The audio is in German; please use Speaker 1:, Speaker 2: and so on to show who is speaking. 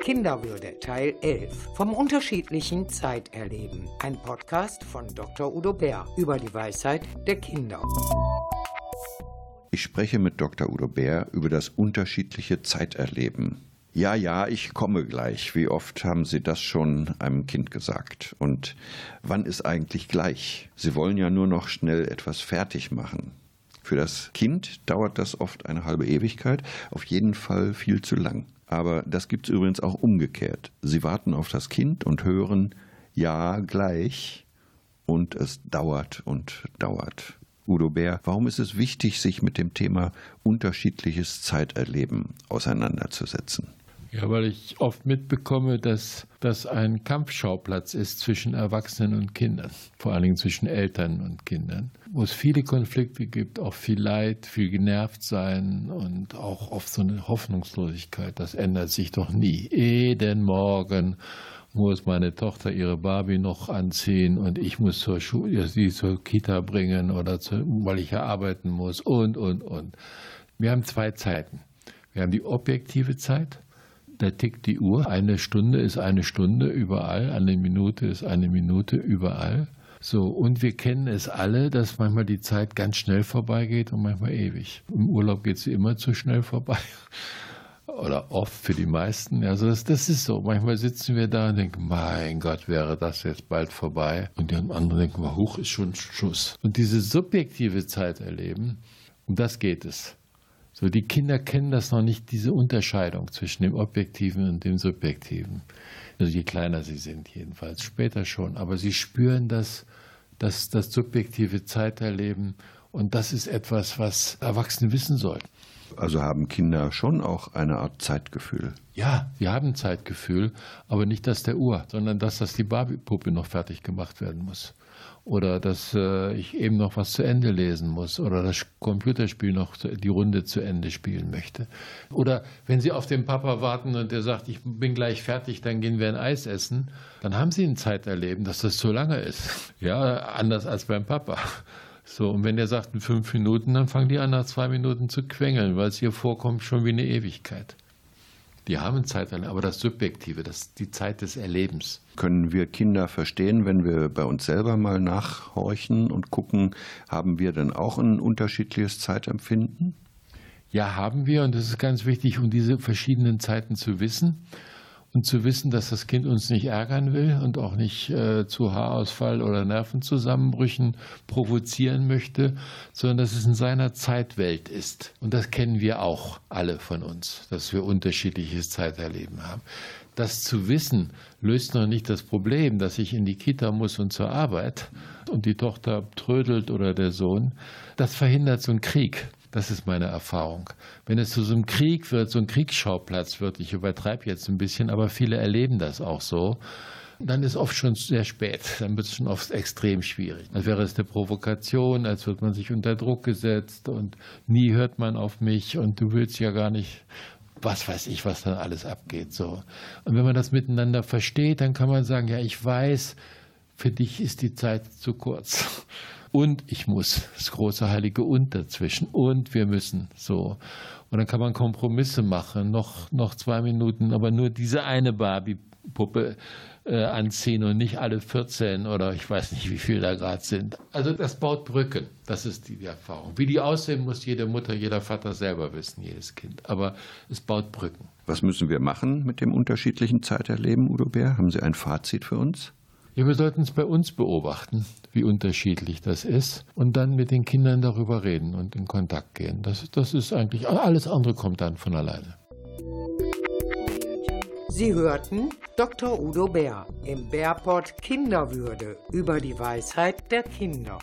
Speaker 1: Kinderwürde Teil 11 vom unterschiedlichen Zeiterleben. Ein Podcast von Dr. Udo Bär über die Weisheit der Kinder.
Speaker 2: Ich spreche mit Dr. Udo Bär über das unterschiedliche Zeiterleben. Ja, ja, ich komme gleich. Wie oft haben Sie das schon einem Kind gesagt? Und wann ist eigentlich gleich? Sie wollen ja nur noch schnell etwas fertig machen. Für das Kind dauert das oft eine halbe Ewigkeit, auf jeden Fall viel zu lang. Aber das gibt es übrigens auch umgekehrt. Sie warten auf das Kind und hören Ja gleich und es dauert und dauert. Udo Bär, warum ist es wichtig, sich mit dem Thema unterschiedliches Zeiterleben auseinanderzusetzen?
Speaker 3: Ja, weil ich oft mitbekomme, dass das ein Kampfschauplatz ist zwischen Erwachsenen und Kindern, vor allen Dingen zwischen Eltern und Kindern, wo es viele Konflikte gibt, auch viel Leid, viel genervt sein und auch oft so eine Hoffnungslosigkeit. Das ändert sich doch nie. Jeden Morgen muss meine Tochter ihre Barbie noch anziehen und ich muss zur Schule, sie zur Kita bringen oder zu, weil ich ja arbeiten muss und, und, und. Wir haben zwei Zeiten. Wir haben die objektive Zeit da tickt die Uhr. Eine Stunde ist eine Stunde überall, eine Minute ist eine Minute überall. So, und wir kennen es alle, dass manchmal die Zeit ganz schnell vorbeigeht und manchmal ewig. Im Urlaub geht sie immer zu schnell vorbei. Oder oft für die meisten. Also das, das ist so. Manchmal sitzen wir da und denken, mein Gott, wäre das jetzt bald vorbei. Und die anderen denken, hoch ist schon Schuss. Und diese subjektive Zeit erleben, um das geht es. So, die Kinder kennen das noch nicht, diese Unterscheidung zwischen dem Objektiven und dem Subjektiven. Also je kleiner sie sind, jedenfalls. Später schon. Aber sie spüren das, das, das subjektive Zeiterleben. Und das ist etwas, was Erwachsene wissen sollten.
Speaker 2: Also haben Kinder schon auch eine Art Zeitgefühl?
Speaker 3: Ja, sie haben Zeitgefühl, aber nicht das der Uhr, sondern das, dass die Barbie-Puppe noch fertig gemacht werden muss oder dass äh, ich eben noch was zu Ende lesen muss oder das Computerspiel noch die Runde zu Ende spielen möchte. Oder wenn Sie auf den Papa warten und der sagt, ich bin gleich fertig, dann gehen wir ein Eis essen, dann haben Sie ein Zeiterleben, dass das zu lange ist. Ja, anders als beim Papa. So, und wenn der sagt in fünf Minuten, dann fangen die an nach zwei Minuten zu quengeln, weil es ihr vorkommt schon wie eine Ewigkeit. Die haben Zeit, aber das Subjektive, das die Zeit des Erlebens.
Speaker 2: Können wir Kinder verstehen, wenn wir bei uns selber mal nachhorchen und gucken, haben wir denn auch ein unterschiedliches Zeitempfinden?
Speaker 3: Ja, haben wir und es ist ganz wichtig, um diese verschiedenen Zeiten zu wissen und zu wissen, dass das Kind uns nicht ärgern will und auch nicht äh, zu Haarausfall oder Nervenzusammenbrüchen provozieren möchte, sondern dass es in seiner Zeitwelt ist. Und das kennen wir auch alle von uns, dass wir unterschiedliches Zeiterleben haben. Das zu wissen löst noch nicht das Problem, dass ich in die Kita muss und zur Arbeit und die Tochter trödelt oder der Sohn. Das verhindert so einen Krieg. Das ist meine Erfahrung. Wenn es zu so einem Krieg wird, so ein Kriegsschauplatz wird, ich übertreibe jetzt ein bisschen, aber viele erleben das auch so, dann ist oft schon sehr spät. Dann wird es schon oft extrem schwierig. Als wäre es eine Provokation, als wird man sich unter Druck gesetzt und nie hört man auf mich und du willst ja gar nicht was weiß ich, was dann alles abgeht. So. Und wenn man das miteinander versteht, dann kann man sagen, ja, ich weiß, für dich ist die Zeit zu kurz und ich muss, das große heilige Und dazwischen und wir müssen so. Und dann kann man Kompromisse machen, noch, noch zwei Minuten, aber nur diese eine Barbie-Puppe äh, anziehen und nicht alle 14 oder ich weiß nicht, wie viel da gerade sind. Also das baut Brücken, das ist die, die Erfahrung. Wie die aussehen, muss jede Mutter, jeder Vater selber wissen, jedes Kind. Aber es baut Brücken.
Speaker 2: Was müssen wir machen mit dem unterschiedlichen Zeiterleben, Udo Bär? Haben Sie ein Fazit für uns?
Speaker 3: Ja, wir sollten es bei uns beobachten, wie unterschiedlich das ist, und dann mit den Kindern darüber reden und in Kontakt gehen. Das, das ist eigentlich, alles andere kommt dann von alleine.
Speaker 1: Sie hörten Dr. Udo Bär im Bärport Kinderwürde über die Weisheit der Kinder.